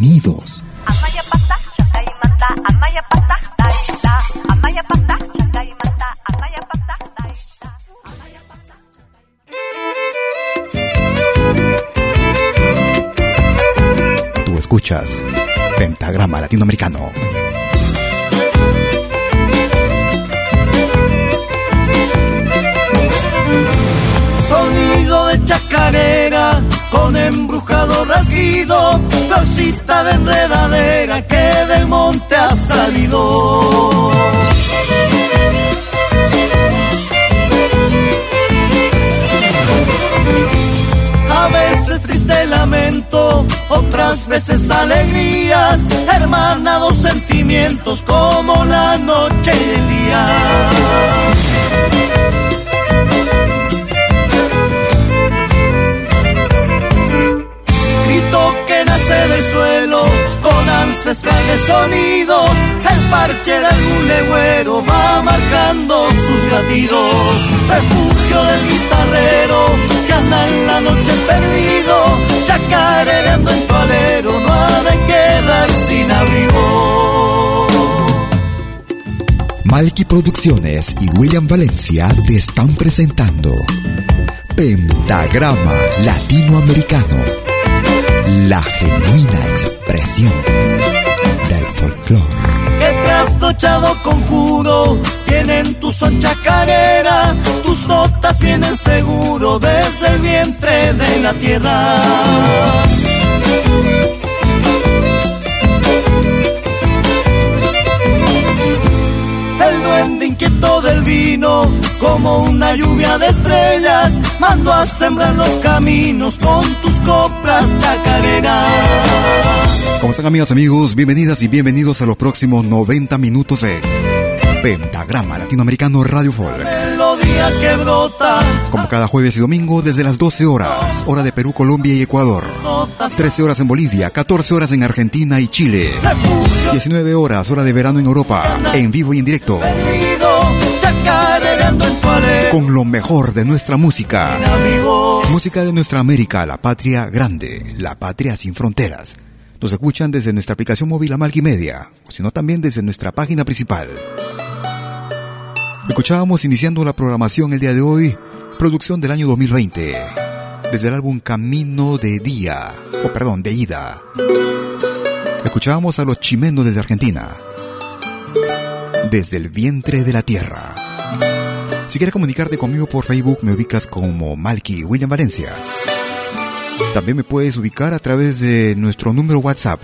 Bienvenidos. Tú escuchas Pentagrama Latinoamericano. Sonido de chacarera con embrujado rasguido, florcita de enredadera que del monte ha salido. A veces triste lamento, otras veces alegrías, hermanados sentimientos como la noche y el día. Que nace del suelo con ancestrales sonidos. El parche de algún legüero va marcando sus latidos. Refugio del guitarrero que anda en la noche perdido, chacareando en tu alero, no ha de quedar sin abrigo. Malky Producciones y William Valencia te están presentando Pentagrama Latinoamericano, la genuina expresión del folclore. que trasnochado conjuro tienen tu son chacarera, tus notas vienen seguro desde el vientre de la tierra. El duende inquieto del vino, como una lluvia de estrellas, mando a sembrar los caminos con tus chacareras. ¿Cómo están amigas, amigos? Bienvenidas y bienvenidos a los próximos 90 minutos de Pentagrama Latinoamericano Radio Folk. Melodía que brota, Como cada jueves y domingo desde las 12 horas, hora de Perú, Colombia y Ecuador. notas 13 horas en Bolivia, 14 horas en Argentina y Chile. refugio 19 horas, hora de verano en Europa, en vivo y en directo, en con lo mejor de nuestra música. Música de nuestra América, la patria grande, la patria sin fronteras. Nos escuchan desde nuestra aplicación móvil Amalki Media, o sino también desde nuestra página principal. Escuchábamos iniciando la programación el día de hoy, producción del año 2020, desde el álbum Camino de Día, o perdón, de Ida. Escuchábamos a los chimenos desde Argentina, desde el vientre de la tierra. Si quieres comunicarte conmigo por Facebook, me ubicas como Malky William Valencia. También me puedes ubicar a través de nuestro número WhatsApp.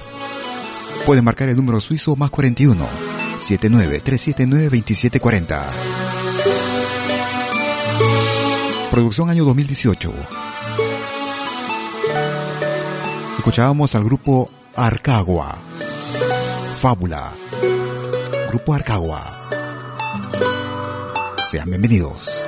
Puedes marcar el número suizo más 41 79 379 2740. Producción año 2018. Escuchábamos al grupo Arcagua. Fábula. Grupo Arcagua. Sean bienvenidos.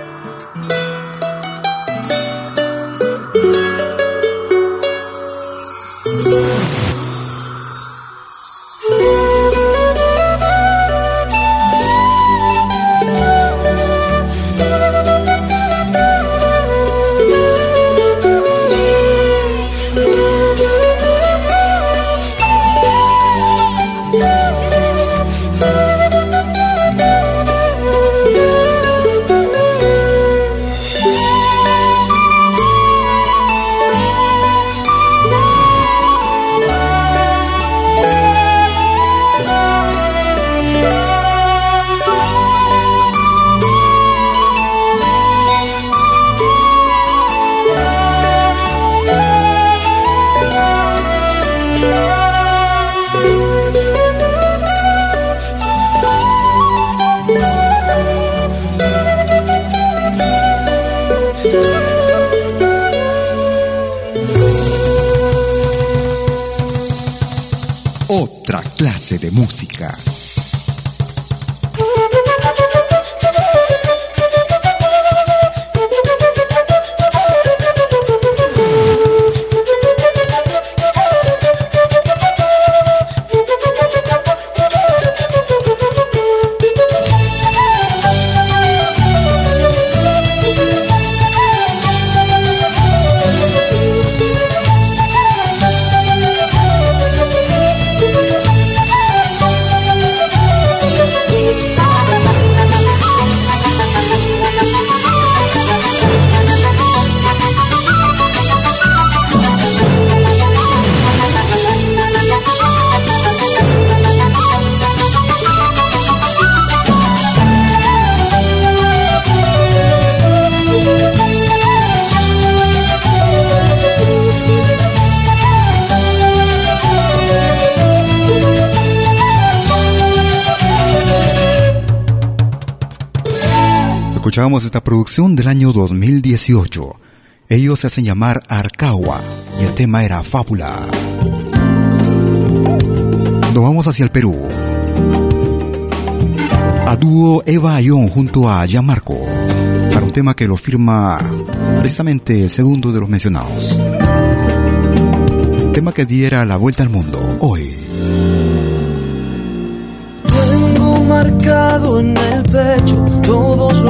Otra clase de música. Escuchábamos esta producción del año 2018. Ellos se hacen llamar Arcawa y el tema era Fábula. Nos vamos hacia el Perú. A dúo Eva Ayón junto a Marco para un tema que lo firma precisamente el segundo de los mencionados. Tema que diera la vuelta al mundo hoy. marcado en el pecho todos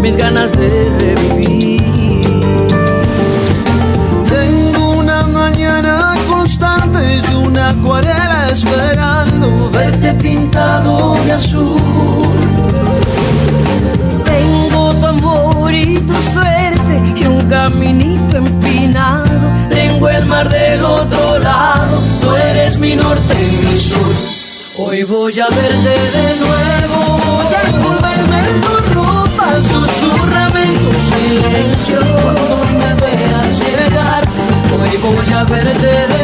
mis ganas de revivir. Tengo una mañana constante y una acuarela esperando verte pintado de azul. Tengo tu amor y tu suerte y un caminito empinado. Tengo el mar del otro lado, tú eres mi norte y mi sur. Hoy voy a verte de nuevo, voy a envolverme tu silencio cuando me veas llegar. Hoy voy a verte de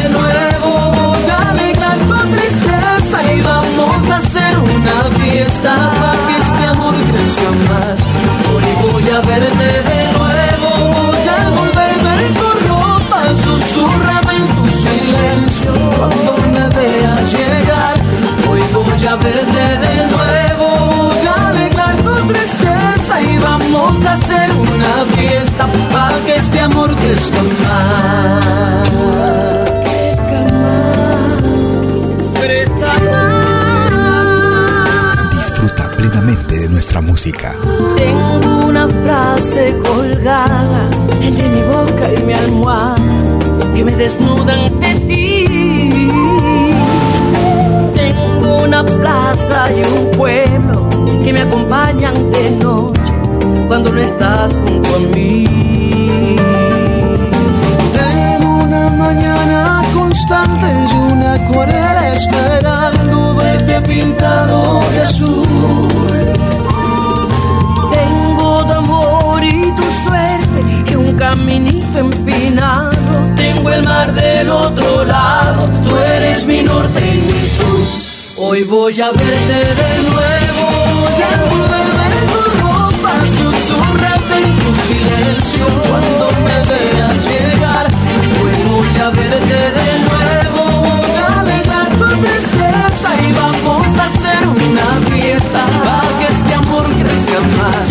colgada entre mi boca y mi almohada que me desnuda ante ti una plaza y un pueblo que me acompañan de noche cuando no estás junto a mí. Tengo una mañana constante y una acuarela esperando verte pintado de azul. Caminito empinado. Tengo el mar del otro lado, tú eres mi norte y mi sur. Hoy voy a verte de nuevo, envolverme en tu ropa, susurrarte en tu silencio cuando me veas llegar. Hoy voy a verte de nuevo, voy a alegrar tu tristeza y vamos a hacer una fiesta para que este amor crezca más.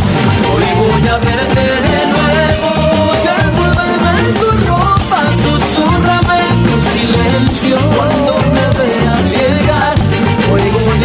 Hoy voy a verte de nuevo,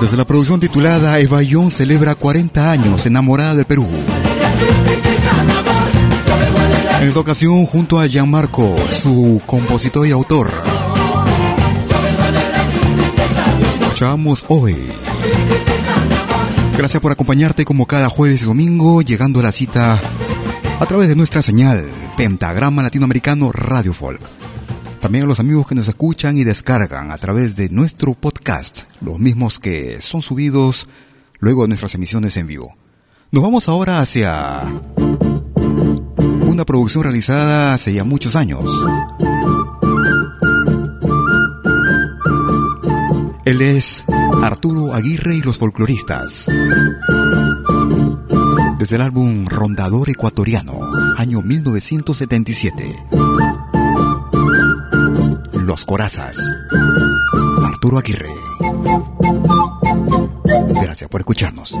Desde la producción titulada Evayón celebra 40 años enamorada del Perú. En esta ocasión junto a Gianmarco, su compositor y autor. Escuchamos hoy. Gracias por acompañarte como cada jueves y domingo, llegando a la cita a través de nuestra señal Pentagrama Latinoamericano Radio Folk. También a los amigos que nos escuchan y descargan a través de nuestro podcast, los mismos que son subidos luego de nuestras emisiones en vivo. Nos vamos ahora hacia una producción realizada hace ya muchos años. Él es Arturo Aguirre y los folcloristas. Desde el álbum Rondador Ecuatoriano, año 1977. Los Corazas. Arturo Aguirre. Gracias por escucharnos.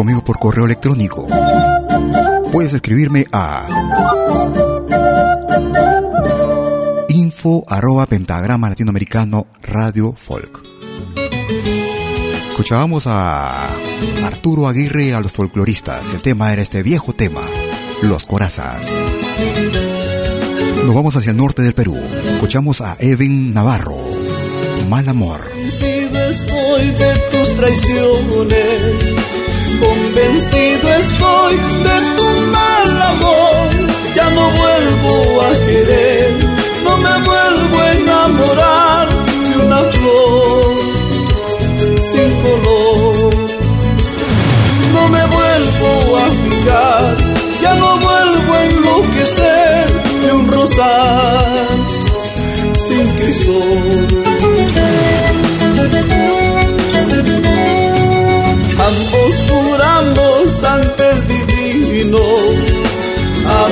Conmigo por correo electrónico. Puedes escribirme a info arroba pentagrama latinoamericano radio folk. Escuchábamos a Arturo Aguirre a los folcloristas. El tema era este viejo tema, Los Corazas. Nos vamos hacia el norte del Perú. Escuchamos a Evan Navarro, Mal Amor. de tus traiciones Convencido estoy de tu mal amor, ya no vuelvo a querer, no me vuelvo a enamorar de una flor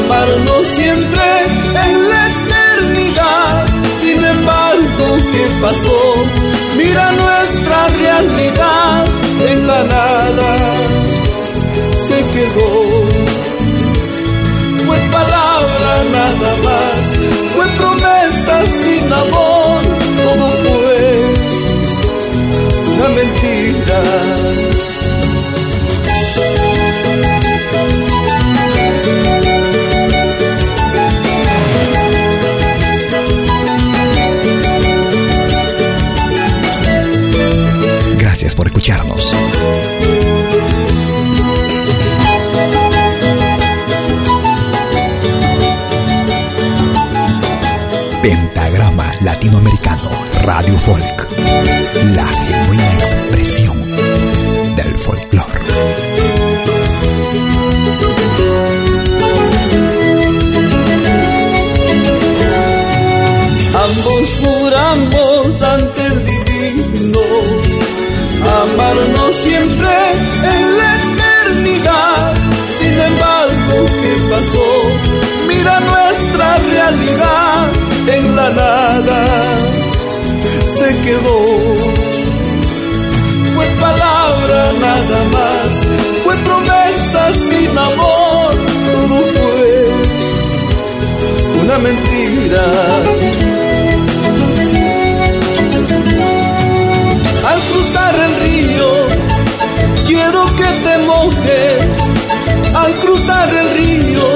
amarnos siempre en la eternidad. Sin embargo, ¿qué pasó? Mira nuestra realidad en la nada. Se quedó. Fue palabra nada más, fue promesa sin amor, todo fue una mentira. Radio quedó. Fue palabra nada más. Fue promesa sin amor. Todo fue una mentira. cruzar el río, quiero que te mojes. Al cruzar el río,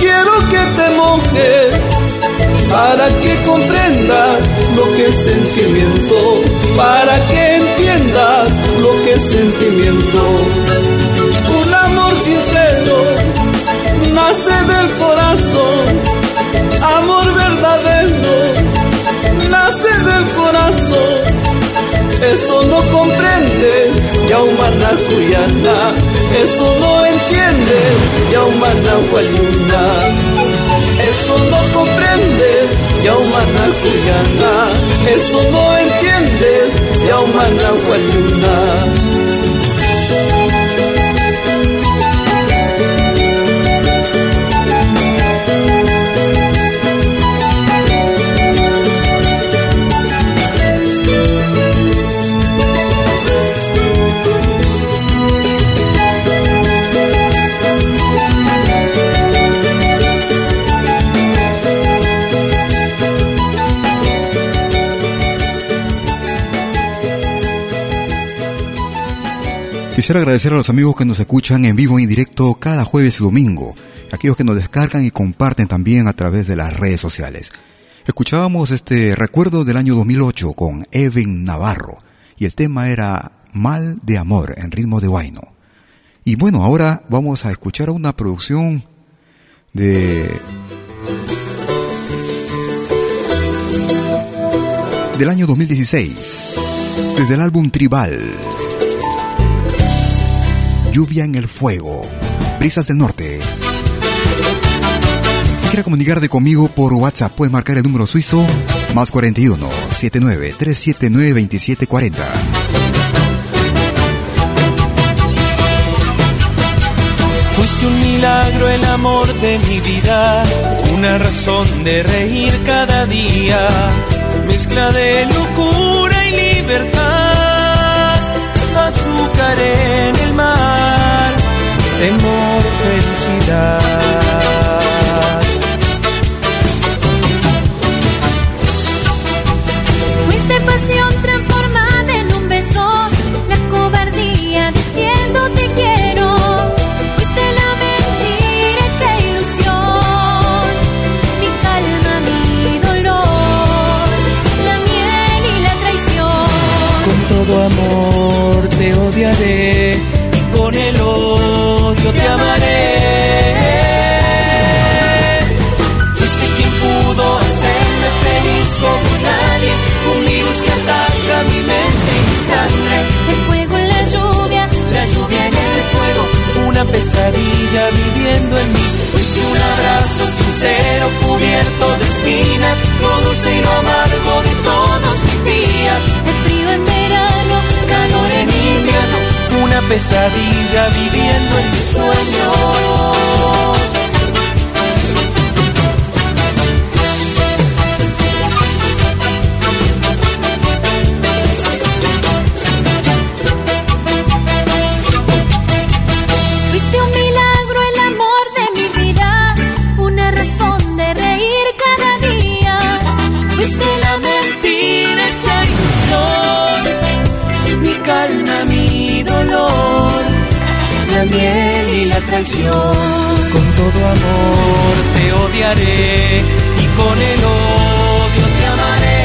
quiero que te mojes. Para que comprendas lo que es sentimiento, para que entiendas lo que es sentimiento. Un amor sincero nace del corazón, amor verdadero nace del corazón eso no comprende, Yaumana Cuyana, eso no entiende, Yaumana Guayuna. Eso no comprende, Yaumana Cuyana, eso no entiende, Yaumana Guayuna. Quisiera agradecer a los amigos que nos escuchan en vivo y en directo cada jueves y domingo, aquellos que nos descargan y comparten también a través de las redes sociales. Escuchábamos este recuerdo del año 2008 con Evan Navarro y el tema era Mal de Amor en ritmo de Guayno. Y bueno, ahora vamos a escuchar una producción de del año 2016 desde el álbum Tribal Lluvia en el fuego. Brisas del norte. Si quiere comunicarte conmigo por WhatsApp, puedes marcar el número suizo más 41 79 379 2740. Fuiste un milagro el amor de mi vida, una razón de reír cada día, mezcla de locura y libertad, azúcar en temor, felicidad. Fuiste pasión transformada en un beso, la cobardía diciendo te quiero. Fuiste la mentira hecha ilusión, mi calma, mi dolor, la miel y la traición. Con todo amor sangre. El fuego en la lluvia, la lluvia en el fuego, una pesadilla viviendo en mí. Fuiste un abrazo sincero cubierto de espinas, lo dulce y lo amargo de todos mis días. El frío en verano, calor en invierno una pesadilla viviendo en mis sueños. Con todo amor te odiaré y con el odio te amaré.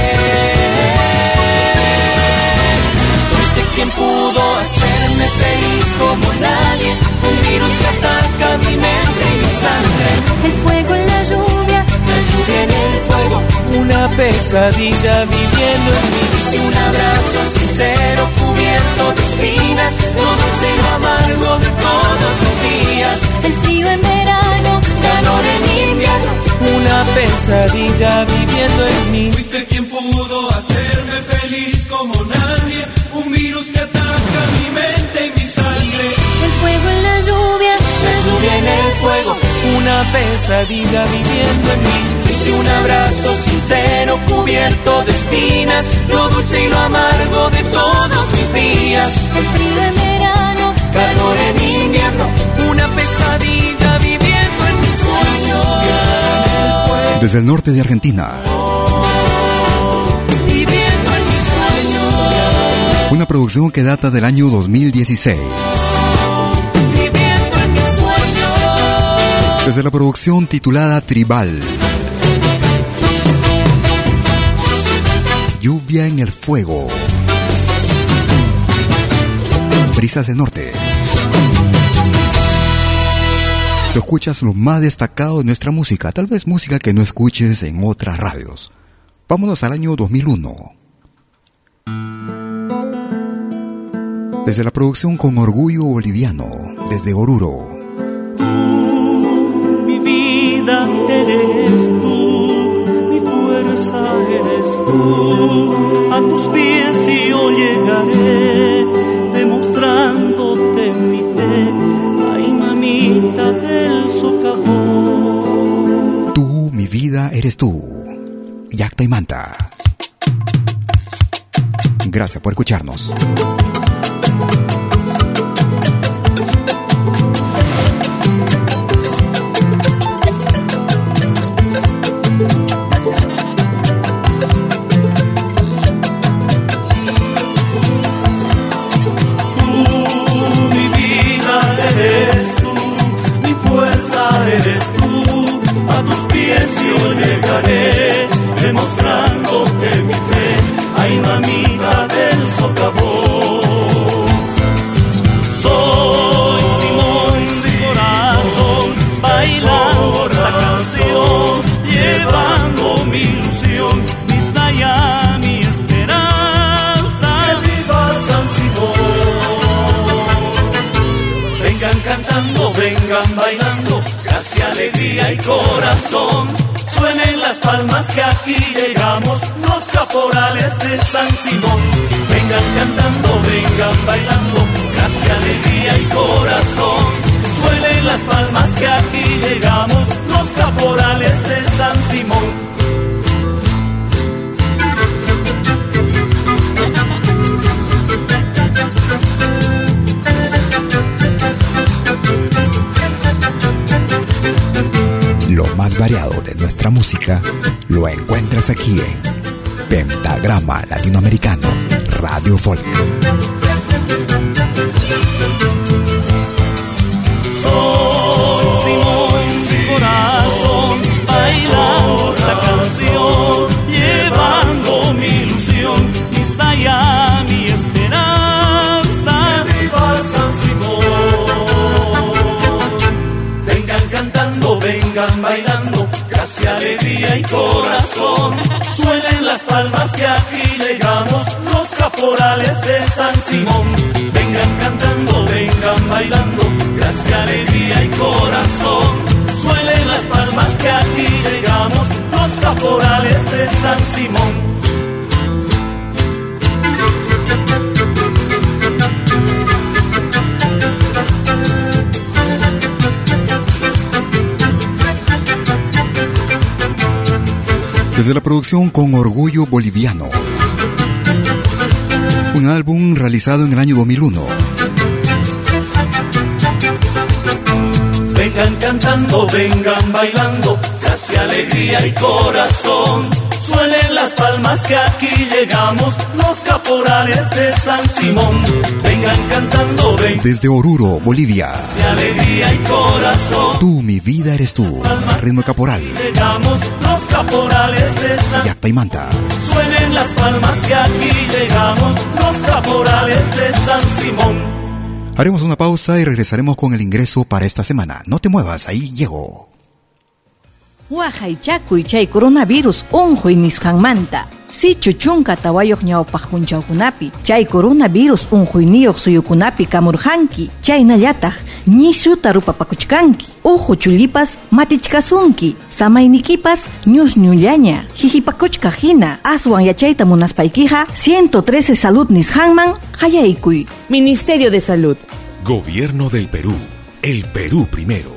Fuiste quien pudo hacerme feliz como nadie, un virus que ataca mi mente y mi sangre. El fuego en la lluvia en el fuego, una pesadilla viviendo en mí. Un abrazo sincero cubierto de espinas, lo dulce y lo amargo de todos los días. El frío en verano, calor en invierno, una pesadilla viviendo en mí. Fuiste quien pudo hacerme feliz como nadie, un virus que ataca mi mente y mi sangre. El fuego en la lluvia, la lluvia en el fuego, una pesadilla viviendo en mí Fuiste un abrazo sincero cubierto de espinas, lo dulce y lo amargo de todos mis días. El frío en verano, calor en invierno, una pesadilla viviendo en mi sueño. Desde el norte de Argentina. Viviendo en mi sueño. Una producción que data del año 2016. Viviendo en mi sueño. Desde la producción titulada Tribal. Lluvia en el fuego. Brisas del norte. Lo escuchas lo más destacado de nuestra música, tal vez música que no escuches en otras radios. Vámonos al año 2001. Desde la producción con orgullo boliviano, desde Oruro. Mi vida eres tú, A tus pies yo llegaré, demostrándote mi fe. Ay, mamita del socavón. Tú, mi vida, eres tú. Yacta y Manta. Gracias por escucharnos. Aquí en Pentagrama Latinoamericano Radio Folk. San Simón. Vengan cantando, vengan bailando, gracia, alegría y corazón. Suelen las palmas que aquí llegamos, los caporales de San Simón. Desde la producción con orgullo boliviano. Un álbum realizado en el año 2001. Vengan cantando, vengan bailando, gracia, alegría y corazón. Suenen las palmas que aquí llegamos, los caporales de San Simón. Vengan cantando, vengan Desde Oruro, Bolivia. gracia, alegría y corazón. Tú, mi vida, eres tú. Ritmo caporal. Llegamos los caporales de San Yacta y Manta. Suenen las palmas que aquí llegamos, los caporales de San Simón. Haremos una pausa y regresaremos con el ingreso para esta semana. No te muevas, ahí llego. Wahaychakuy chay coronavirus unquy nisqanmanta. Sichu chunka tawayoq ñawpaq punchawkunapi chay coronavirus unquyniyuq suyukunapi kamurqanki. Chaynallataq ñisuta rupapakuchkanki. Uhu chulipas matichkasunki. Samaynikipas ñusñullaña. Hihipakuchka hina aswan yachayta munaspaykiqa 113 salud nisqanman hayaykuy. Ministerio de Salud. Gobierno del Perú. El Perú primero.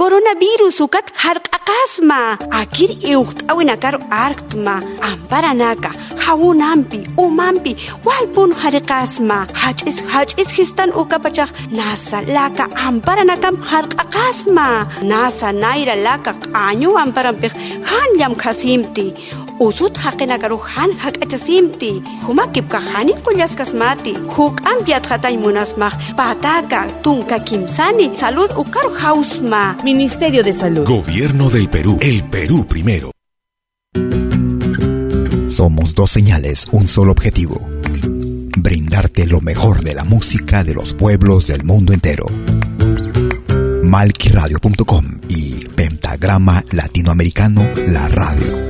coronavirus har qaqasma akir euht awinakar arktma. Amparanaka jawunampi umampi walpun qasma hach'is hach'is histan ukapachaj nasa laka amparanakam harqaqasma nasa naira laka q'añu amparampij jan llamkhasimti usut haqinakaru han hak'achasimti humakipka hani qullasqasmati huk'ampiat hatay munasmaq pataka tunka kimsani salud ukaru hausma Ministerio de Salud. Gobierno del Perú. El Perú primero. Somos dos señales, un solo objetivo. Brindarte lo mejor de la música de los pueblos del mundo entero. Malquiradio.com y Pentagrama Latinoamericano La Radio.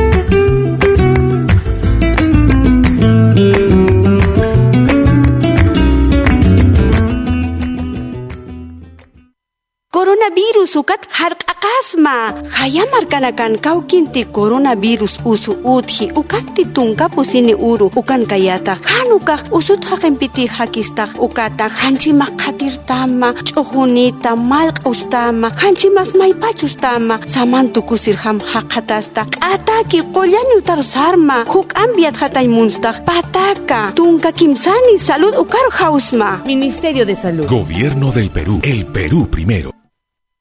Coronavirus ukat harq'aqasma hayamarkanakan kawkinti coronavirus usu utji ukanti tunkapusini uru ukan kayata. Hanukaq usut haqinpiti hakistaq ukata. Hanchimaq qatirtama ch'uqunita malq'ustama hanchimas maypachustama samantukusir ham haqatasta k'ataki qollani utar sarma. Huk'ambiat hatay munstaq pataka. Tunka kimsani salud ukar hausma Ministerio de Salud. Gobierno del Perú. El Perú primero.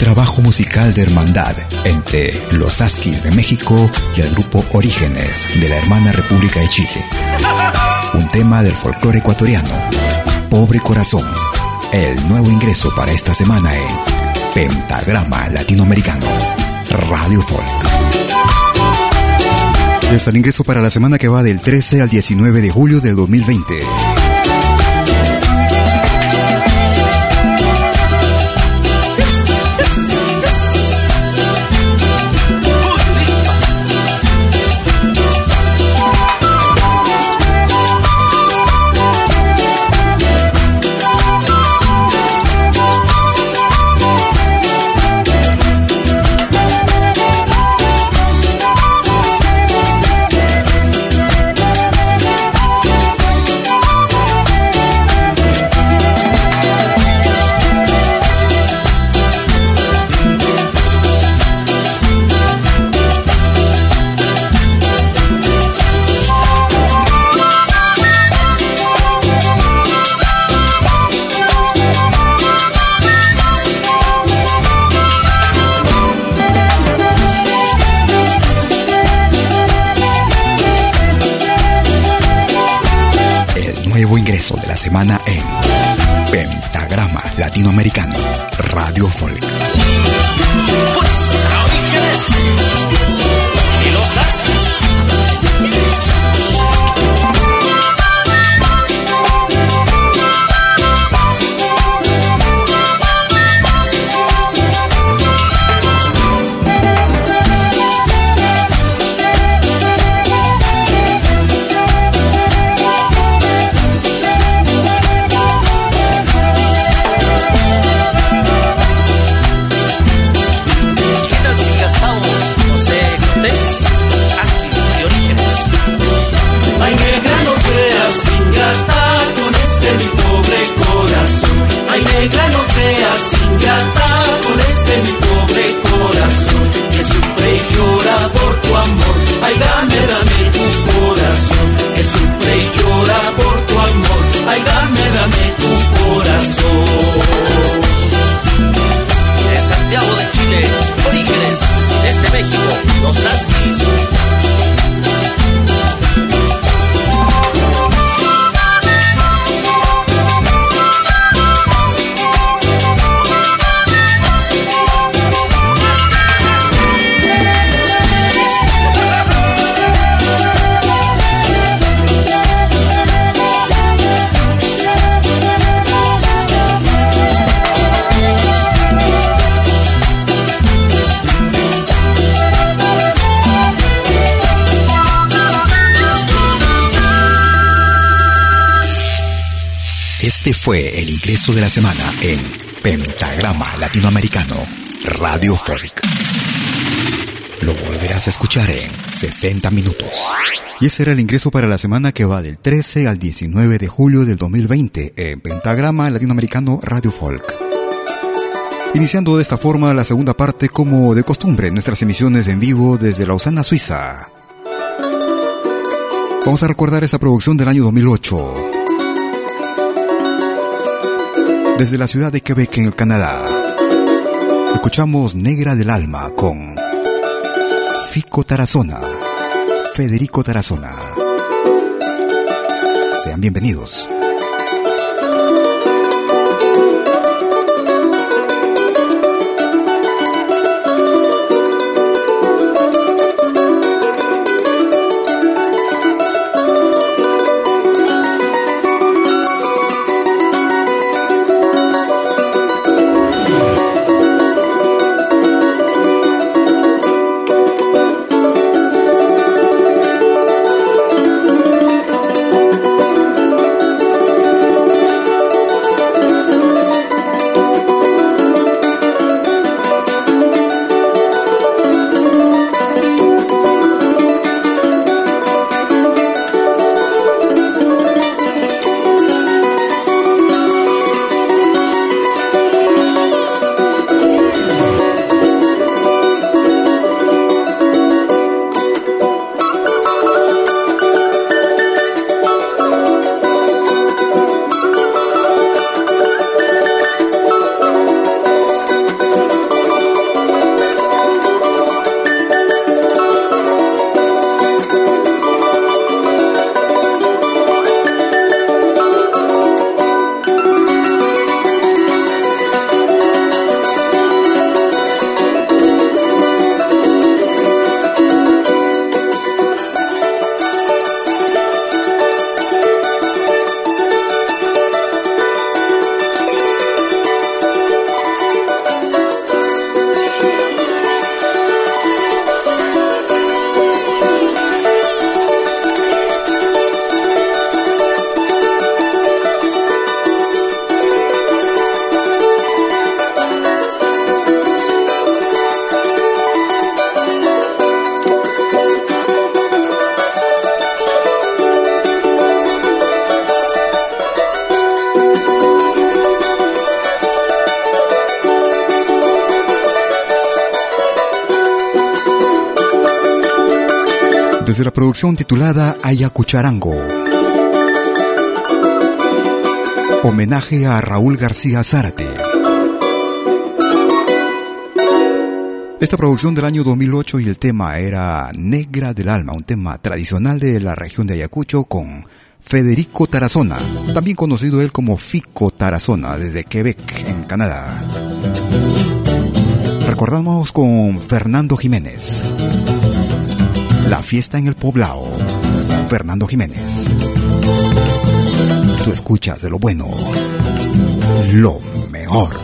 Trabajo musical de hermandad entre los Askis de México y el grupo Orígenes de la hermana República de Chile. Un tema del folclore ecuatoriano, Pobre Corazón, el nuevo ingreso para esta semana en Pentagrama Latinoamericano, Radio Folk. Es el ingreso para la semana que va del 13 al 19 de julio del 2020. Fue el ingreso de la semana en Pentagrama Latinoamericano, Radio Folk. Lo volverás a escuchar en 60 minutos. Y ese era el ingreso para la semana que va del 13 al 19 de julio del 2020 en Pentagrama Latinoamericano Radio Folk. Iniciando de esta forma la segunda parte como de costumbre nuestras emisiones en vivo desde Lausana, Suiza. Vamos a recordar esa producción del año 2008 desde la ciudad de Quebec, en el Canadá. Escuchamos Negra del Alma con Fico Tarazona, Federico Tarazona. Sean bienvenidos. Producción titulada Ayacucharango. Homenaje a Raúl García Zárate. Esta producción del año 2008 y el tema era Negra del Alma, un tema tradicional de la región de Ayacucho con Federico Tarazona, también conocido él como Fico Tarazona desde Quebec, en Canadá. Recordamos con Fernando Jiménez. La fiesta en el poblado. Fernando Jiménez. Tú escuchas de lo bueno, lo mejor.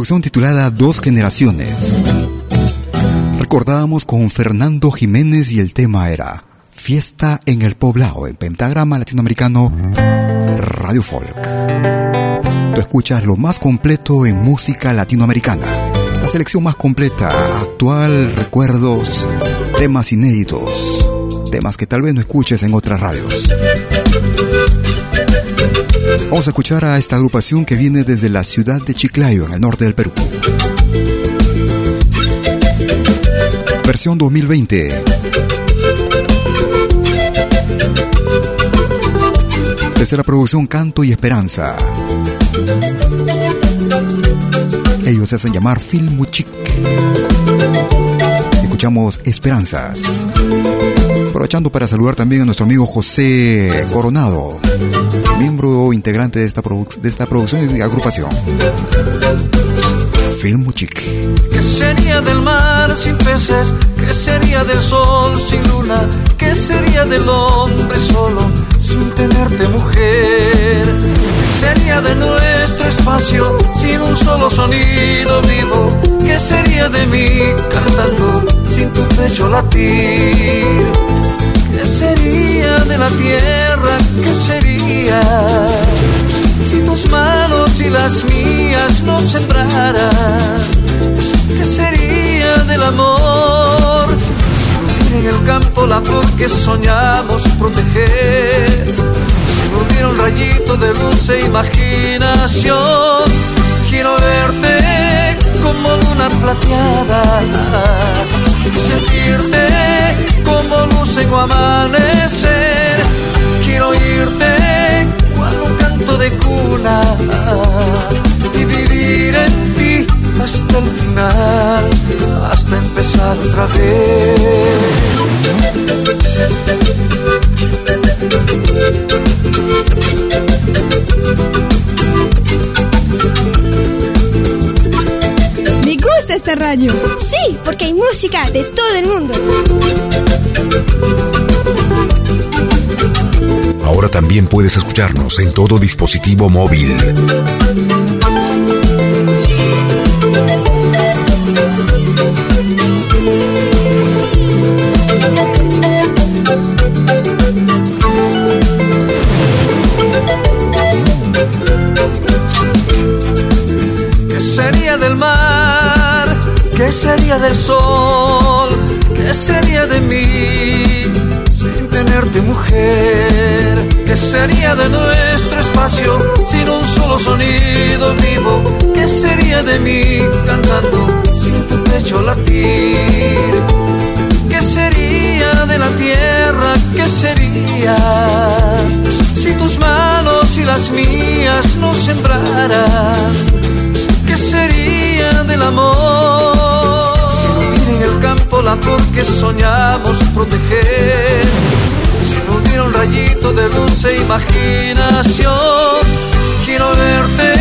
Producción titulada Dos Generaciones. Recordábamos con Fernando Jiménez y el tema era Fiesta en el Poblado, en pentagrama latinoamericano Radio Folk. Tú escuchas lo más completo en música latinoamericana. La selección más completa, actual, recuerdos, temas inéditos, temas que tal vez no escuches en otras radios. Vamos a escuchar a esta agrupación que viene desde la ciudad de Chiclayo, en el norte del Perú. Versión 2020. Desde la producción Canto y Esperanza. Ellos se hacen llamar Filmuchic. Escuchamos Esperanzas. Aprovechando para saludar también a nuestro amigo José Coronado, miembro integrante de esta, de esta producción y agrupación. Film Chic. ¿Qué sería del mar sin peces? ¿Qué sería del sol sin luna? ¿Qué sería del hombre solo sin tenerte mujer? ¿Qué sería de nuestro espacio sin un solo sonido vivo? ¿Qué sería de mí cantando sin tu pecho latir? ¿Qué sería de la tierra? ¿Qué sería si tus manos y las mías no sembraran? ¿Qué sería del amor si en el campo la flor que soñamos proteger? Si no hubiera un rayito de luz e imaginación, quiero verte como luna plateada y sentirte como luz en amanecer. Quiero irte cual un canto de cuna y vivir en ti hasta el final, hasta empezar otra vez gusta esta radio? Sí, porque hay música de todo el mundo. Ahora también puedes escucharnos en todo dispositivo móvil. ¿Qué sería del sol? ¿Qué sería de mí sin tenerte mujer? ¿Qué sería de nuestro espacio sin un solo sonido vivo? ¿Qué sería de mí cantando sin tu pecho latir? ¿Qué sería de la tierra? ¿Qué sería si tus manos y las mías no sembraran? ¿Qué sería del amor en el campo la flor que soñamos proteger? Si no hubiera un rayito de luz e imaginación, quiero verte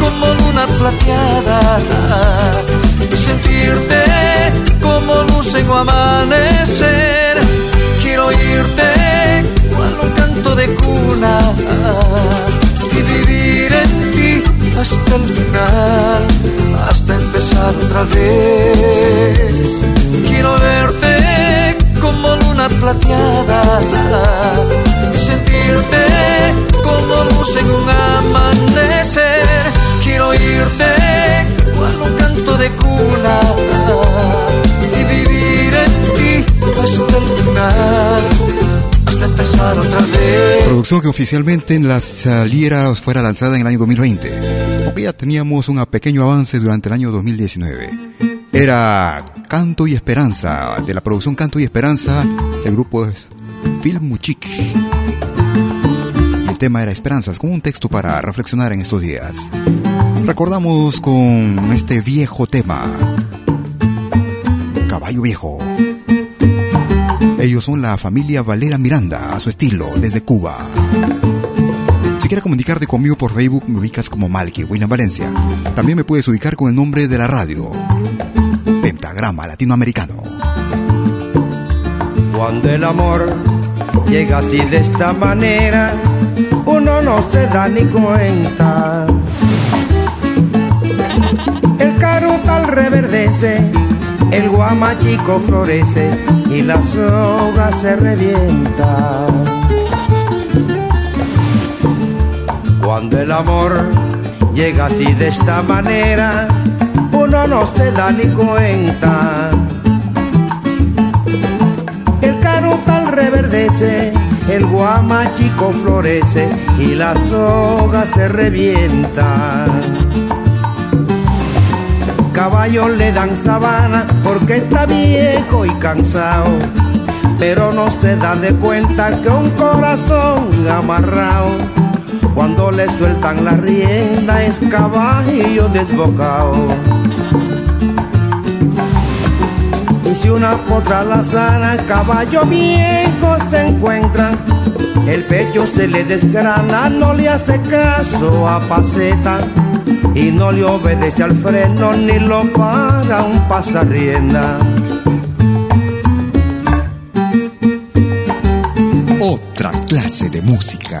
como luna plateada y sentirte como luz en amanecer. Quiero oírte cual un canto de cuna y vivir en hasta el final, hasta empezar otra vez. Quiero verte como luna plateada y sentirte como luz en un amanecer. Quiero oírte cual un canto de cuna y vivir en ti hasta el final, empezar otra vez. Producción que oficialmente en las saliera fuera lanzada en el año 2020, ya teníamos un pequeño avance durante el año 2019. Era Canto y Esperanza, de la producción Canto y Esperanza, el grupo es Film Muchik. El tema era Esperanzas, con un texto para reflexionar en estos días. Recordamos con este viejo tema, Caballo Viejo. Ellos son la familia Valera Miranda, a su estilo, desde Cuba. Si quieres comunicarte conmigo por Facebook, me ubicas como Malky William Valencia. También me puedes ubicar con el nombre de la radio, Pentagrama Latinoamericano. Cuando el amor llega así de esta manera, uno no se da ni cuenta. El carutal reverdece, el guamachico florece y la soga se revienta. Cuando el amor llega así de esta manera, uno no se da ni cuenta. El carutal reverdece, el guamachico florece y la soga se revienta. Caballo le dan sabana porque está viejo y cansado, pero no se da de cuenta que un corazón amarrado, cuando le sueltan la rienda es caballo desbocado. Y si una potra la sana, caballo viejo se encuentra, el pecho se le desgrana, no le hace caso a paseta y no le obedece al freno ni lo para un pasarrienda. Otra clase de música.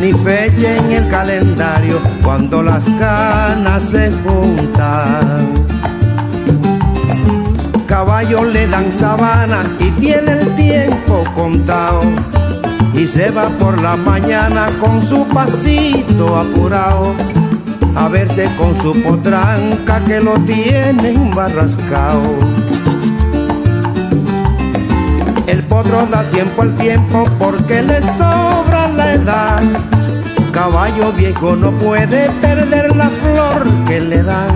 ni fecha en el calendario cuando las ganas se juntan. Caballo le dan sabana y tiene el tiempo contado y se va por la mañana con su pasito apurado a verse con su potranca que lo tiene embarrascao. El potro da tiempo al tiempo porque le sobra la edad. Caballo viejo no puede perder la flor que le dan,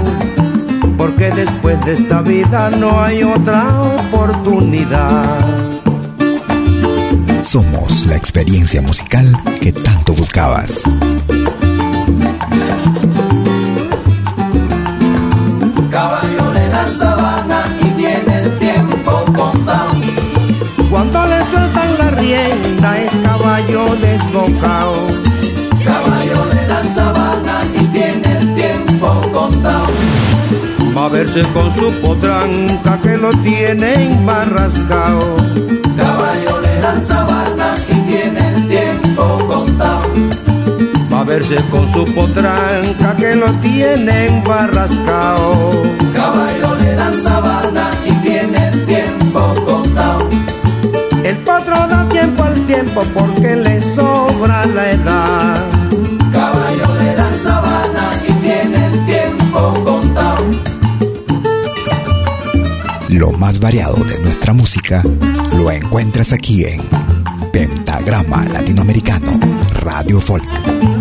porque después de esta vida no hay otra oportunidad. Somos la experiencia musical que tanto buscabas. Caballo le dan sabana y tiene el tiempo contado. Cuando le sueltan la rienda es caballo Caballo le dan sabana y tiene el tiempo contado. Va a verse con su potranca que lo tiene embarrascao. Caballo le dan sabana y tiene el tiempo contado. Va a verse con su potranca que lo tiene embarrascao. Caballo le dan sabana y tiene el tiempo contado. El potro da tiempo al tiempo porque le sobra la edad. Caballo le dan sabana y tiene el tiempo contado. Lo más variado de nuestra música lo encuentras aquí en Pentagrama Latinoamericano Radio Folk.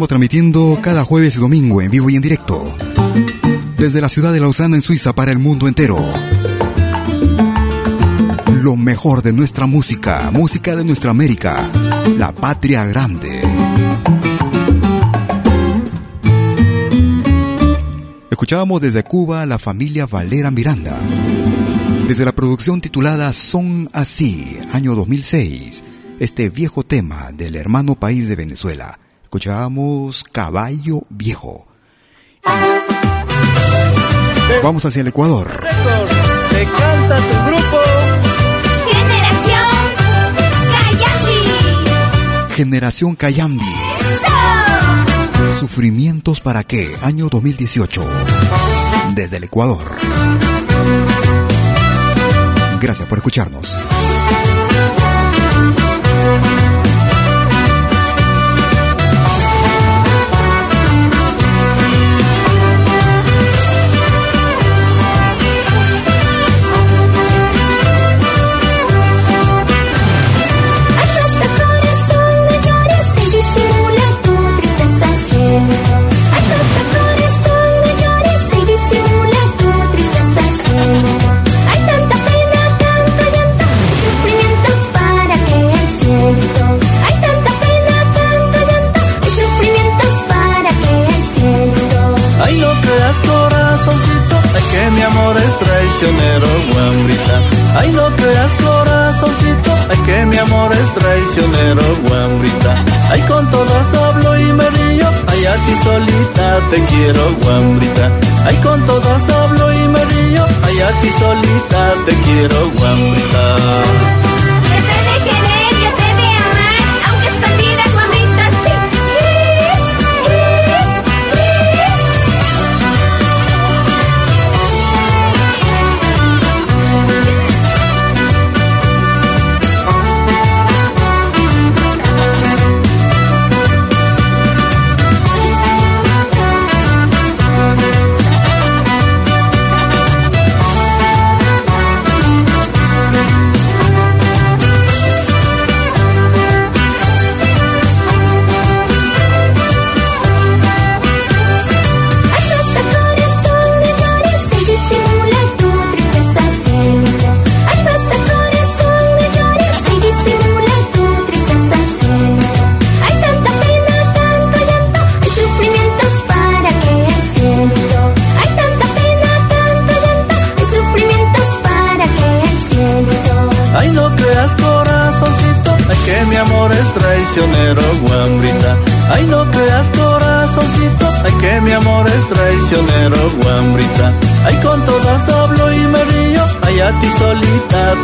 Estamos transmitiendo cada jueves y domingo en vivo y en directo. Desde la ciudad de Lausana en Suiza para el mundo entero. Lo mejor de nuestra música, música de nuestra América, la patria grande. Escuchábamos desde Cuba a la familia Valera Miranda. Desde la producción titulada Son Así, año 2006, este viejo tema del hermano país de Venezuela. Escuchábamos Caballo Viejo. Vamos hacia el Ecuador. Te canta tu grupo. Generación Cayambi. Generación Cayambi. Sufrimientos para qué? Año 2018. Desde el Ecuador. Gracias por escucharnos. Es traicionero, guambrita. Ay, no creas corazoncito, ay que mi amor es traicionero, guambrita. Ay, con todas hablo y me río, ay a ti solita te quiero, guambrita. Ay, con todas hablo y me río, ay a ti solita te quiero, guambrita.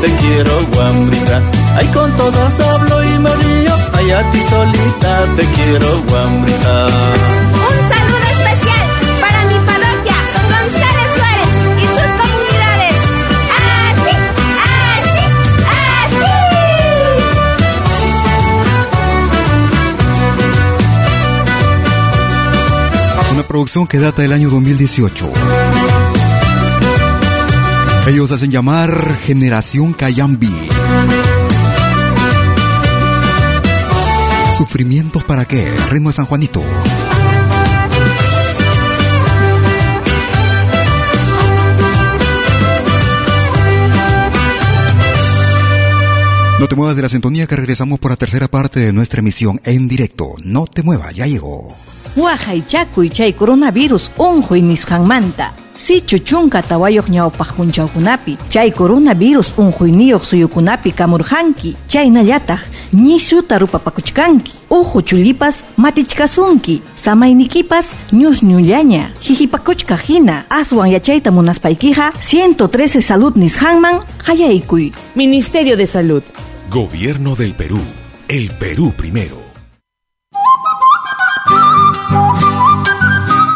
Te quiero, guambrita. Ay, con todas hablo y me río, ay, a ti solita te quiero, guambrita. Un saludo especial para mi parroquia, González Suárez y sus comunidades. Así, así, Una producción que data del año 2018. Ellos hacen llamar Generación Cayambi. Sufrimientos para qué? Ritmo de San Juanito. No te muevas de la sintonía que regresamos por la tercera parte de nuestra emisión en directo. No te muevas, ya llegó. Wahay chakuy chay coronavirus unhuy nisqanmanta. Sichu chunka tawayoq ñawpaq punchawkunapi chay coronavirus unhuyniyuq suyukunapi kamurhanki chaynallataq ñishuta rupapakuchkanki uhu chullipas matichkasunki samaynikipas ñusñullaña hihipakuchka hina aswan yachayta munaspaykiqa 113 salud nisqanman hayaykuy Ministerio de Salud. Gobierno del Perú. El Perú primero.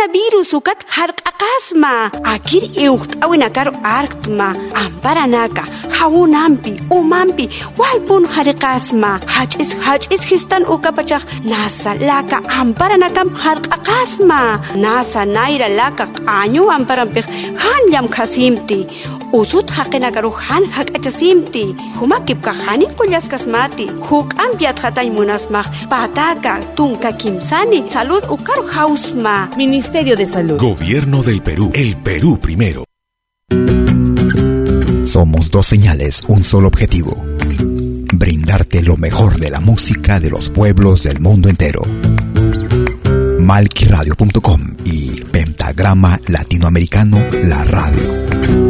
coronavirus ukat harqaqasma akir iuqt'awin akaru arktma. Amparanaka jaunampi umampi walpun harqasma hach'is hach'is histan ukapachaj nasa laka amparanakam harqaqasma nasa nayra laka q'añu amparanpej janllamkhasimti usut haqinakaru han hak'achasimti humakipka hanin qullasqasmati huk'ampiat hatay munasmaq pataka tunka kimsani salud ukaru hausma Ministerio de Salud Gobierno del Perú. El Perú primero. Somos dos señales, un solo objetivo. Brindarte lo mejor de la música de los pueblos del mundo entero. Malquiradio.com y Pentagrama Latinoamericano La Radio.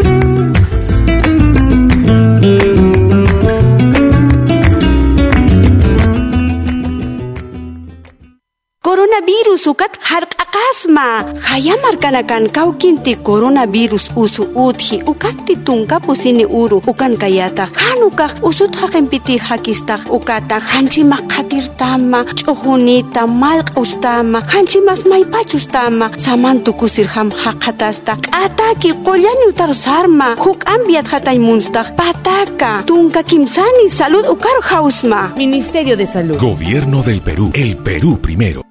Coronavirus usukat harq'aqasma hayamarkanakan kawkinti coronavirus usu utji ukanti tunkapusini uru ukan kayata. Hanukaq usut haqinpiti hakistaq ukata. Hanchimaq qatirtama ch'ujunita malq'ustama hanchimas maypachustama samantukusir ham haqatasta k'ataki qollani utarusarma huk ambiat hataymunstaq pataka. Tunka kimsani salud ukar hausma Ministerio de Salud. Gobierno del Perú. El Perú primero.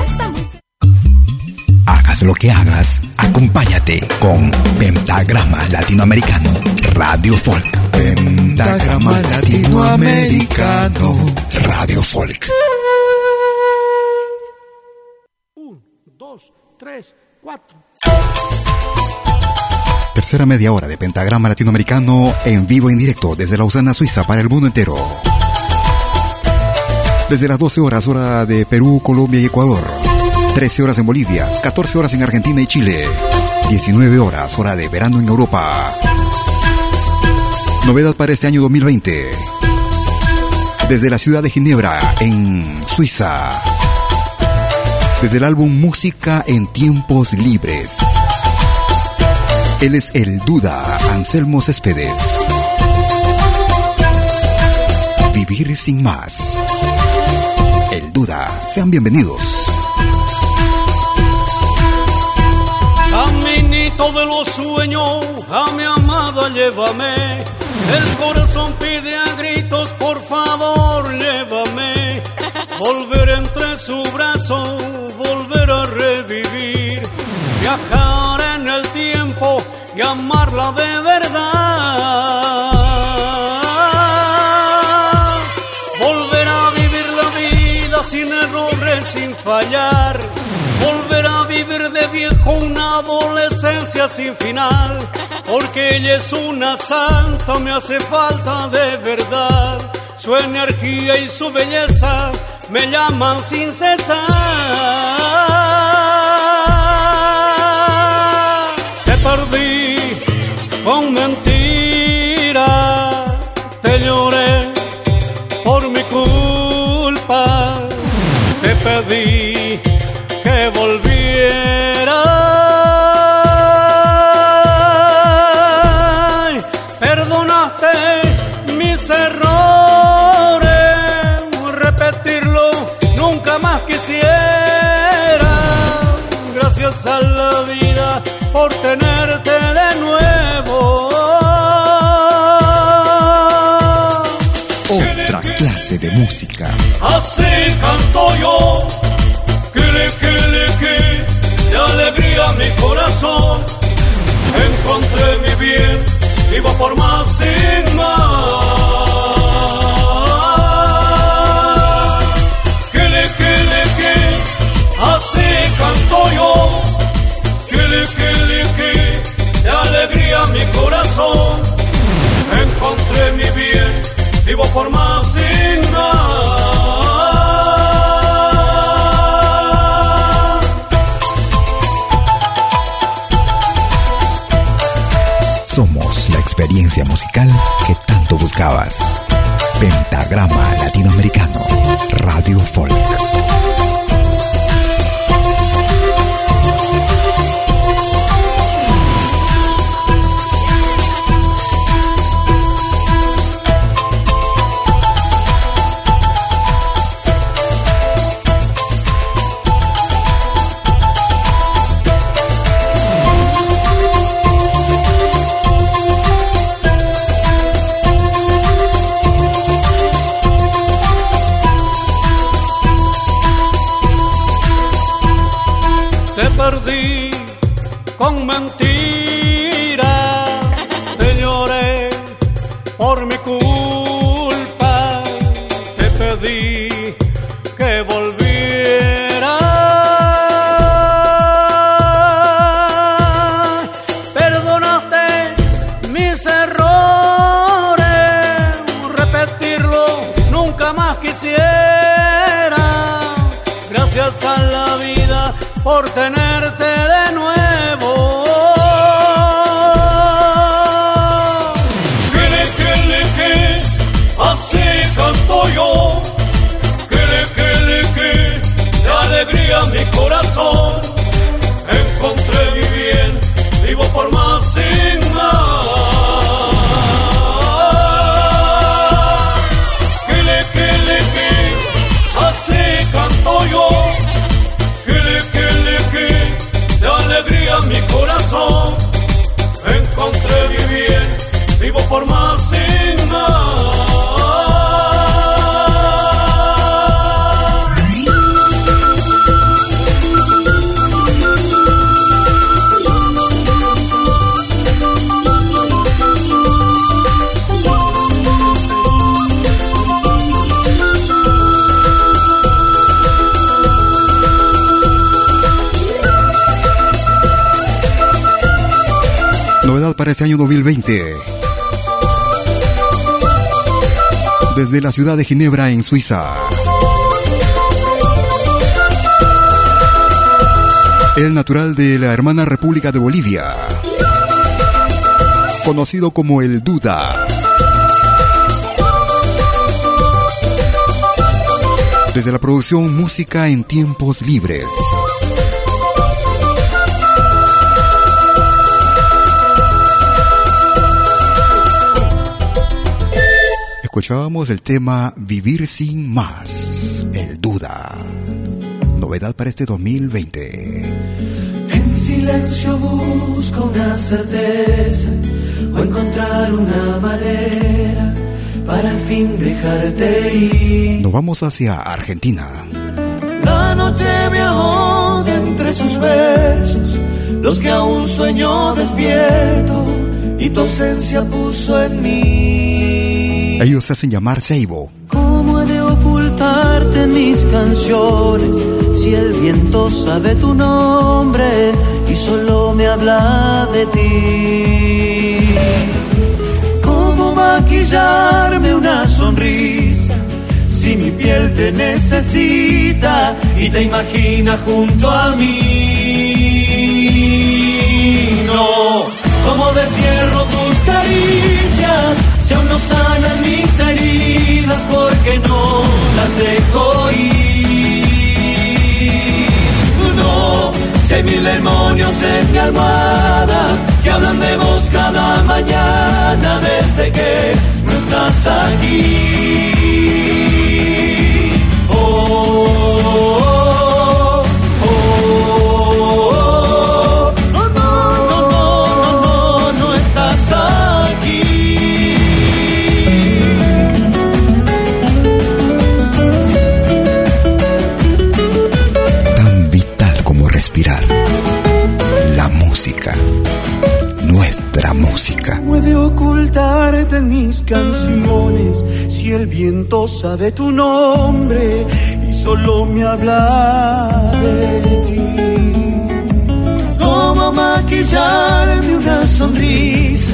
Hagas lo que hagas, acompáñate con Pentagrama Latinoamericano Radio Folk. Pentagrama Latinoamericano Radio Folk. Dos, tres, cuatro. Tercera media hora de Pentagrama Latinoamericano en vivo en directo desde Lausana, Suiza para el mundo entero. Desde las 12 horas hora de Perú, Colombia y Ecuador. 13 horas en Bolivia, 14 horas en Argentina y Chile. 19 horas hora de verano en Europa. Novedad para este año 2020. Desde la ciudad de Ginebra, en Suiza. Desde el álbum Música en Tiempos Libres. Él es el Duda, Anselmo Céspedes. Vivir sin más. El Duda. Sean bienvenidos. De los sueños, a mi amada llévame. El corazón pide a gritos, por favor, llévame. Volver entre su brazo, volver a revivir. Viajar en el tiempo y amarla de verdad. Volver a vivir la vida sin errores, sin fallar. Volver a vivir de viejo una adolescencia sin final. Porque ella es una santa, me hace falta de verdad. Su energía y su belleza me llaman sin cesar. Te perdí con mentira, te lloré de música. Así canto yo, que le que le de alegría mi corazón. Encontré mi bien, vivo por más sin más. Que le que, así canto yo, que le que le que, de alegría mi corazón. Encontré mi bien, vivo por más Suiza. El natural de la hermana República de Bolivia. Conocido como el Duda. Desde la producción Música en Tiempos Libres. Escuchábamos el tema Vivir sin más, el Duda. Novedad para este 2020. En silencio busco una certeza o encontrar una manera para al fin dejarte ir. Nos vamos hacia Argentina. La noche me ahoga entre sus versos, los que aún sueño despierto y tu ausencia puso en mí. Ellos hacen llamar Seibo. ¿Cómo he de ocultarte en mis canciones si el viento sabe tu nombre y solo me habla de ti? ¿Cómo maquillarme una sonrisa si mi piel te necesita y te imagina junto a mí? No, ¿cómo destierro tus aún no sanan mis heridas porque no las dejo ir? No, si hay mil demonios en mi almohada que hablan de vos cada mañana desde que no estás aquí. Ocultarte en mis canciones si el viento sabe tu nombre y solo me habla de ti? ¿Cómo maquillarme una sonrisa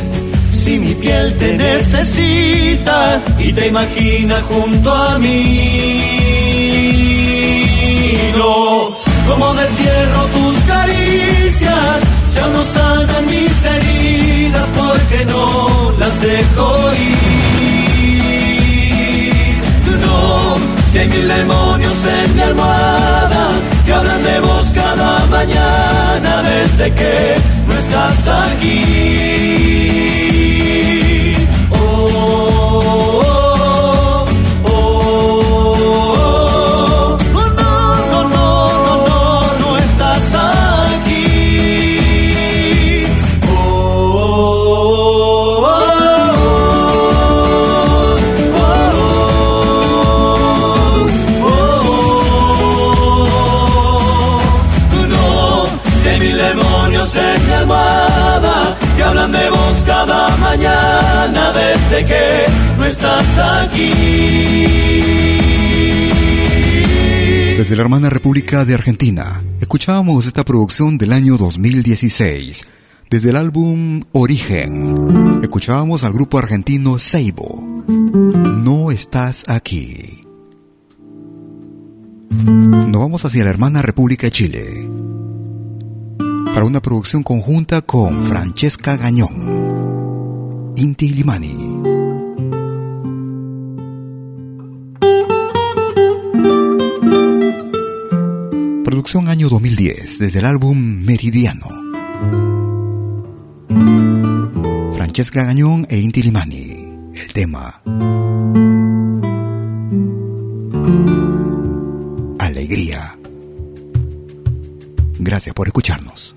si mi piel te necesita y te imagina junto a mí? No, ¿cómo destierro tus caricias aún no sanan mis heridas porque no dejo ir? No, si hay mil demonios en mi almohada que hablan de vos cada mañana desde que no estás aquí. Hermana República de Argentina, escuchábamos esta producción del año 2016. Desde el álbum Origen, escuchábamos al grupo argentino Seibo. No estás aquí. Nos vamos hacia la hermana República de Chile para una producción conjunta con Francesca Gañón, Inti Limani. Producción año 2010 desde el álbum Meridiano. Francesca Gañón e Inti Limani. El tema Alegría. Gracias por escucharnos.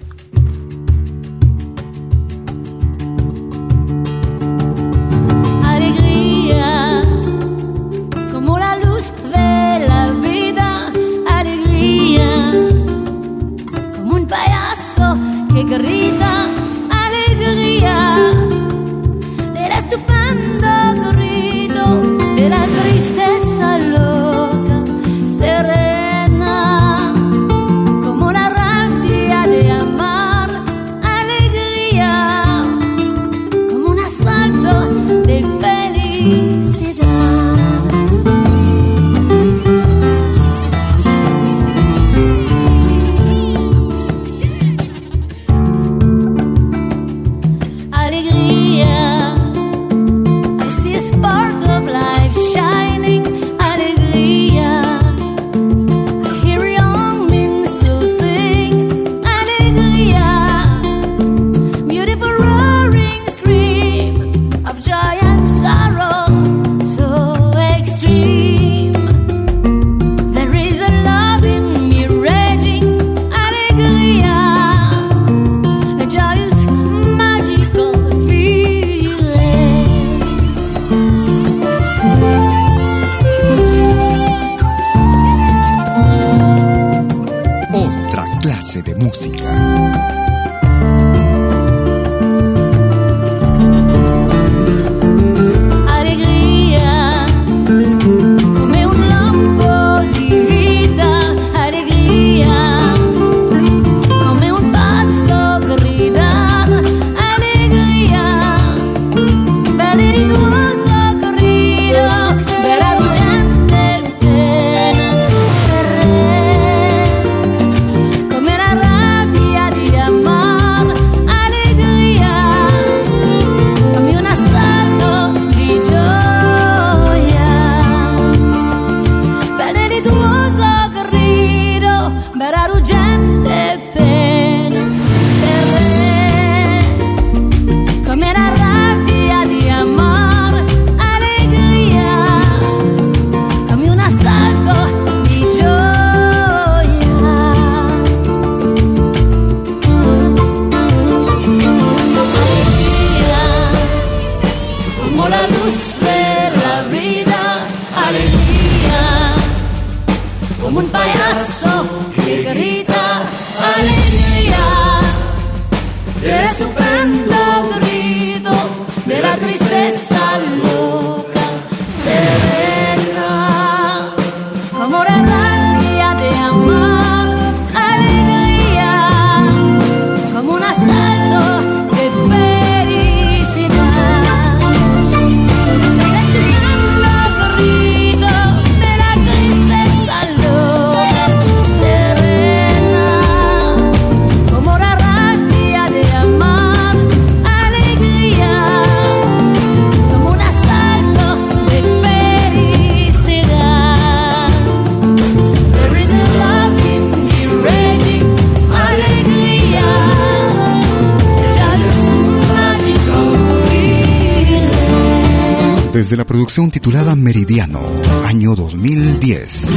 Titulada Meridiano, año 2010.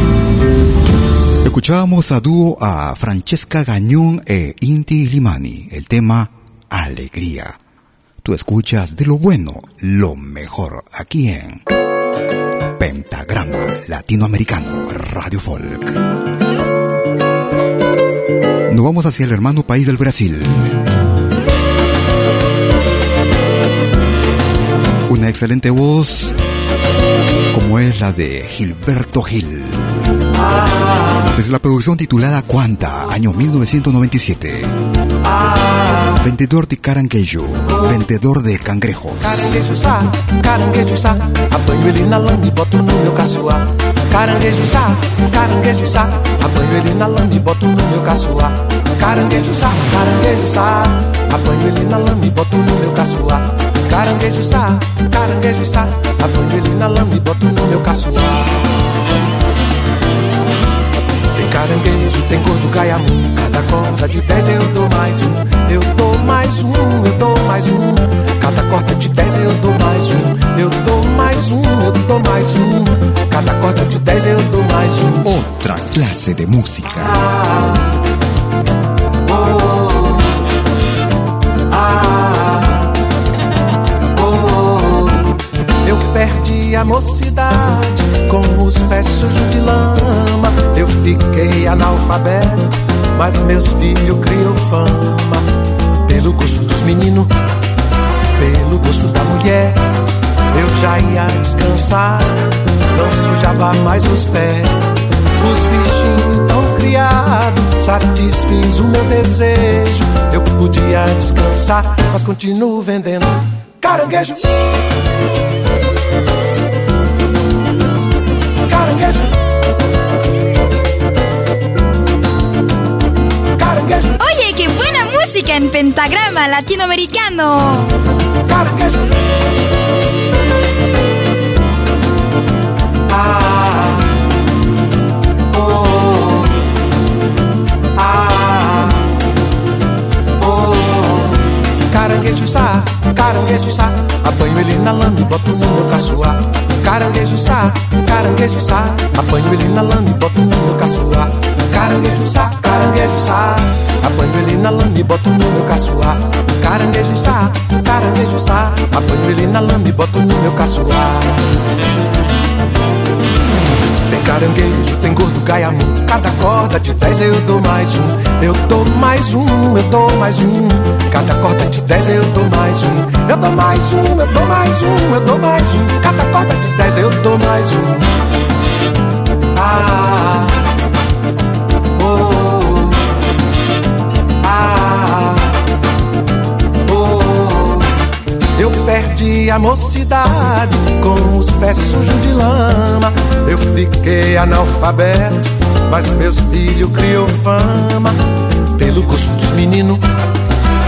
Escuchábamos a dúo a Francesca Gañón e Inti Limani, el tema Alegría. Tú escuchas de lo bueno, lo mejor, aquí en Pentagrama Latinoamericano Radio Folk. Nos vamos hacia el hermano país del Brasil. Una excelente voz como es la de Gilberto Gil. Desde la producción titulada Cuanta, año 1997. Vendedor de caranguejo, vendedor de cangrejos. Caranguejo sá, caranguejo sá, apanho ele na lama e boto no meu caçoar. Caranguejo sá, caranguejo sá, apanho ele na lama. Caranguejo sá, caranguejo sá, apanho ele na lama e boto no meu caçoar. Caranguejo sá, caranguejo sá, apanho ele na lama e boto no meu caçoar. Tem caranguejo, tem gordo gaiamu, cada corda de dez eu dou mais um, eu dou mais um, eu dou mais um. Cada corda de dez eu dou mais um, eu dou mais um, eu dou mais um. Cada corda de dez eu dou mais um. Otra clase de música. Ah, a mocidade com os pés sujos de lama. Eu fiquei analfabeto, mas meus filhos criou fama. Pelo gosto dos meninos, pelo gosto da mulher. Eu já ia descansar, não sujava mais os pés. Os bichinhos tão criados, satisfiz o meu desejo. Eu podia descansar, mas continuo vendendo caranguejo. Oye, qué buena música en pentagrama latinoamericano. Caranguejo. Ah, oh, ah, oh. Caranguejo sá, caranguejo sá, apanho ele na lama e boto no meu caçoar. Caranguejo sá, caranguejo sá, apanho ele na lama e boto no meu caçoar. Caranguejo sá, caranguejo sá, apanho ele na lama e boto no meu caçoar. Caranguejo sá, caranguejo sá, apanho ele na lama e boto no meu caçoar. Caranguejo, tem gordo gaiamu Cada corda de dez eu dou mais um. Eu dou mais um, eu dou mais um. Cada corda de dez eu dou mais um. Eu dou mais um, eu dou mais um, eu dou mais um. Cada corda de dez eu dou mais um. Ah, perdi a mocidade com os pés sujos de lama. Eu fiquei analfabeto, mas meus filhos criou fama. Pelo gosto dos meninos,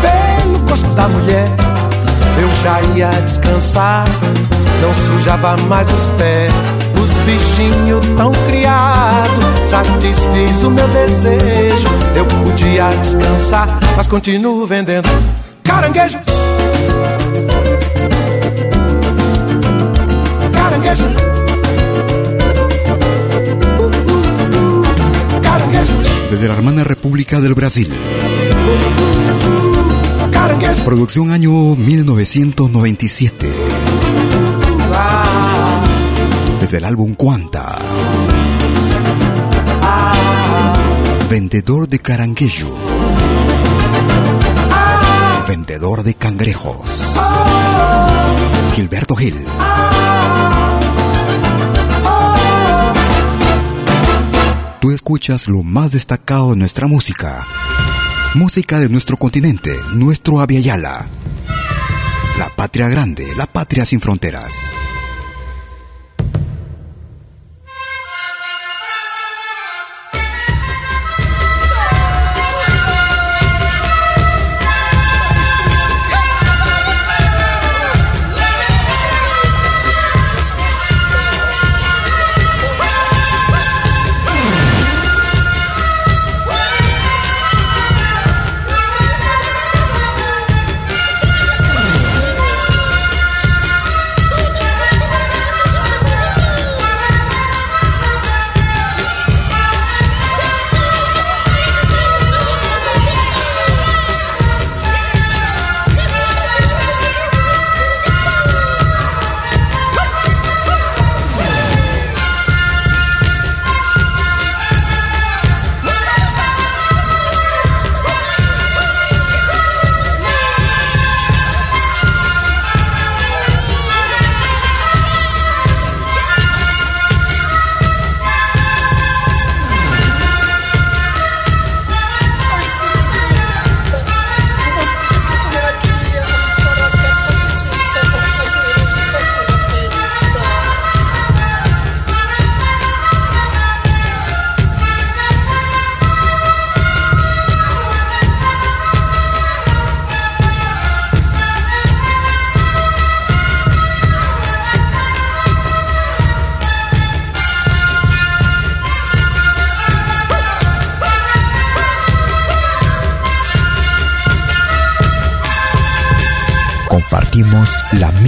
pelo gosto da mulher. Eu já ia descansar, não sujava mais os pés. Os bichinhos tão criados, satisfiz o meu desejo. Eu podia descansar, mas continuo vendendo caranguejo. Caranguejo. Desde la hermana República del Brasil. Producción año 1997. Desde el álbum Cuanta. Vendedor de caranguejo. Vendedor de cangrejos. Gilberto Gil. Escuchas lo más destacado de nuestra música. Música de nuestro continente, nuestro Aviala. La patria grande, la patria sin fronteras.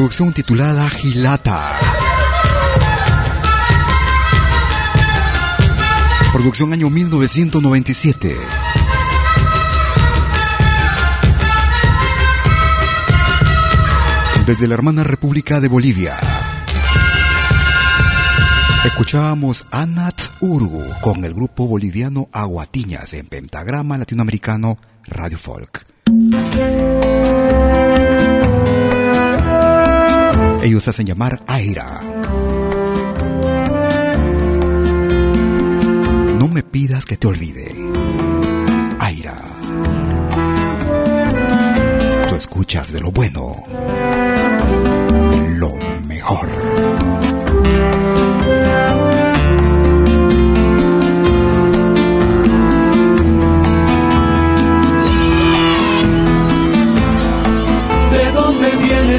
Producción titulada Gilata. Producción año 1997. Desde la hermana República de Bolivia. Escuchábamos Anat Uru con el grupo boliviano Aguatiñas en pentagrama latinoamericano Radio Folk. Ellos hacen llamar Aira. No me pidas que te olvide. Aira. Tú escuchas de lo bueno.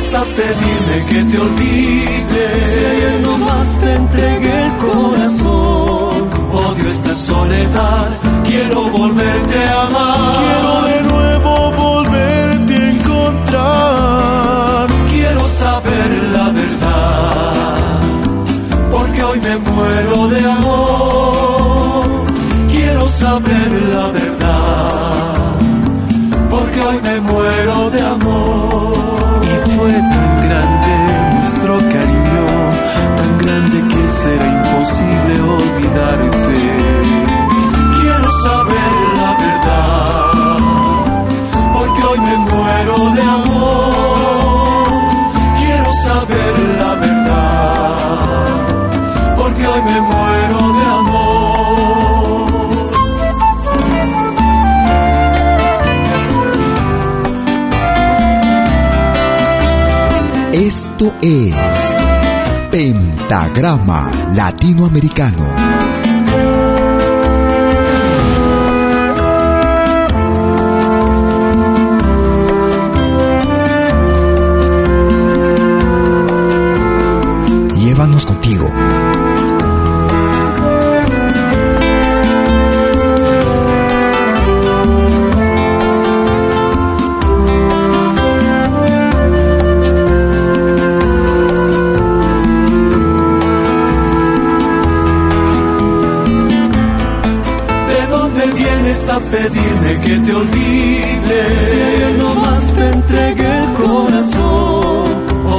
A pedirme que te olvides. Si ayer nomás te entregué el corazón, odio esta soledad, quiero volverte a amar. Quiero de nuevo volverte a encontrar. Quiero saber la verdad, porque hoy me muero de amor. Quiero saber la verdad, será imposible olvidarte. Quiero saber la verdad, porque hoy me muero de amor. Quiero saber la verdad, porque hoy me muero de amor. Esto es Pentagrama Latinoamericano. A pedirme que te olvides? Si ayer nomás te entregué el corazón,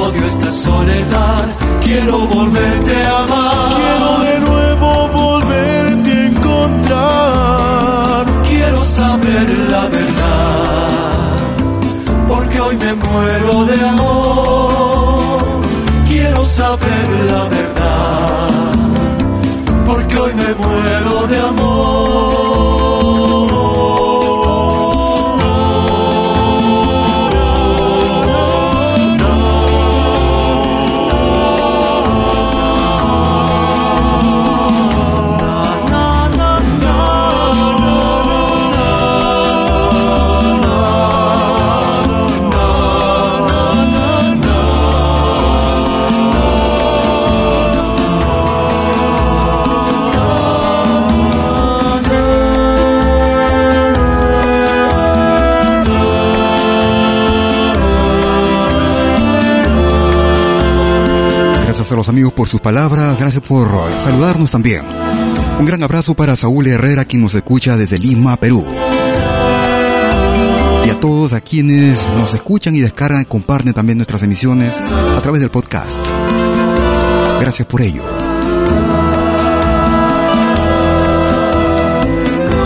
odio esta soledad, quiero volverte a amar. Quiero de nuevo volverte a encontrar. Quiero saber la verdad, porque hoy me muero de amor. Amigos por sus palabras, gracias por saludarnos también. Un gran abrazo para Saúl Herrera, quien nos escucha desde Lima, Perú. Y a todos a quienes nos escuchan y descargan y comparten también nuestras emisiones a través del podcast. Gracias por ello.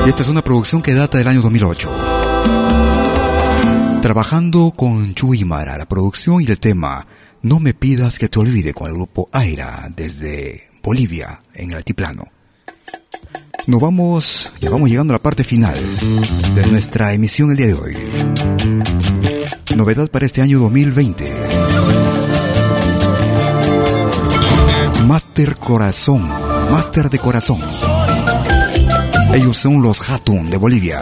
Y esta es una producción que data del año 2008. Trabajando con Chuimara, la producción y el tema No me pidas que te olvide con el grupo Aira desde Bolivia en el altiplano. Nos vamos, ya vamos llegando a la parte final de nuestra emisión el día de hoy. Novedad para este año 2020. Master Corazón, Master de Corazón. Ellos son los Hatun de Bolivia.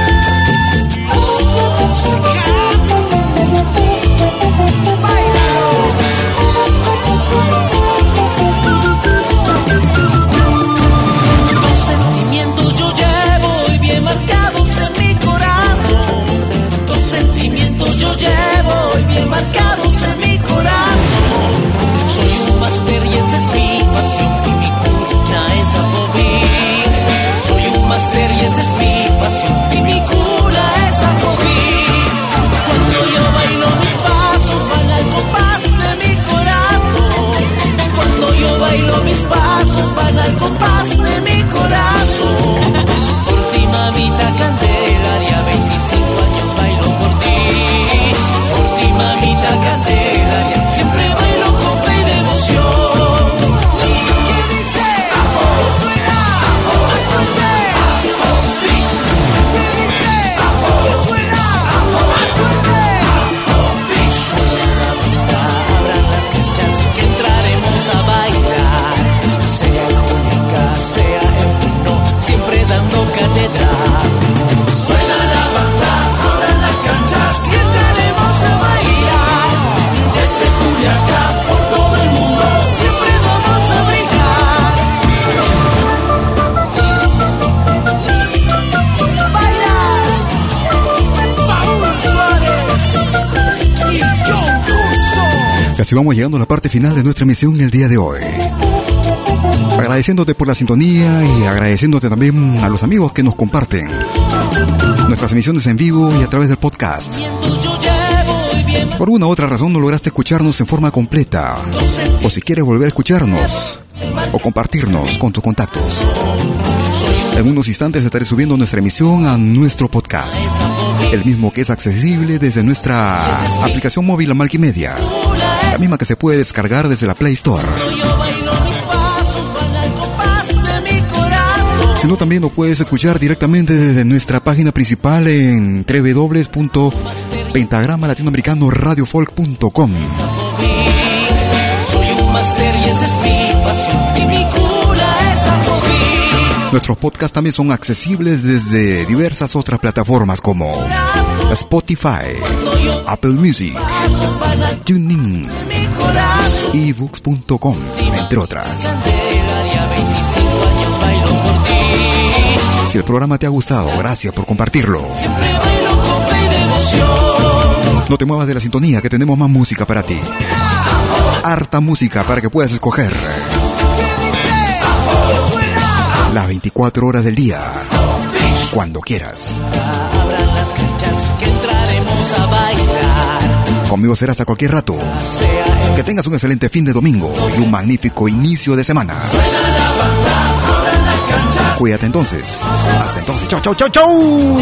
Pasos van al compás de mi Casi vamos llegando a la parte final de nuestra emisión el día de hoy. Agradeciéndote por la sintonía y agradeciéndote también a los amigos que nos comparten nuestras emisiones en vivo y a través del podcast. Por una u otra razón no lograste escucharnos en forma completa. O si quieres volver a escucharnos o compartirnos con tus contactos. En unos instantes estaré subiendo nuestra emisión a nuestro podcast. El mismo que es accesible desde nuestra aplicación móvil Malquimedia. La misma que se puede descargar desde la Play Store. Si no, también lo puedes escuchar directamente desde nuestra página principal en www.pentagramalatinoamericanoradiofolk.com. Nuestros podcasts también son accesibles desde diversas otras plataformas como Spotify, Apple Music, TuneIn, ebooks.com, entre otras. Candelaria, 25 años bailo por ti. Si el programa te ha gustado, gracias por compartirlo. No te muevas de la sintonía que tenemos más música para ti. Harta música para que puedas escoger. Las 24 horas del día. Cuando quieras. Las canchas que entraremos a bailar. Conmigo serás a cualquier rato. Que tengas un excelente fin de domingo y un magnífico inicio de semana. Cuídate entonces. Hasta entonces. Chau, chau, chau, chau.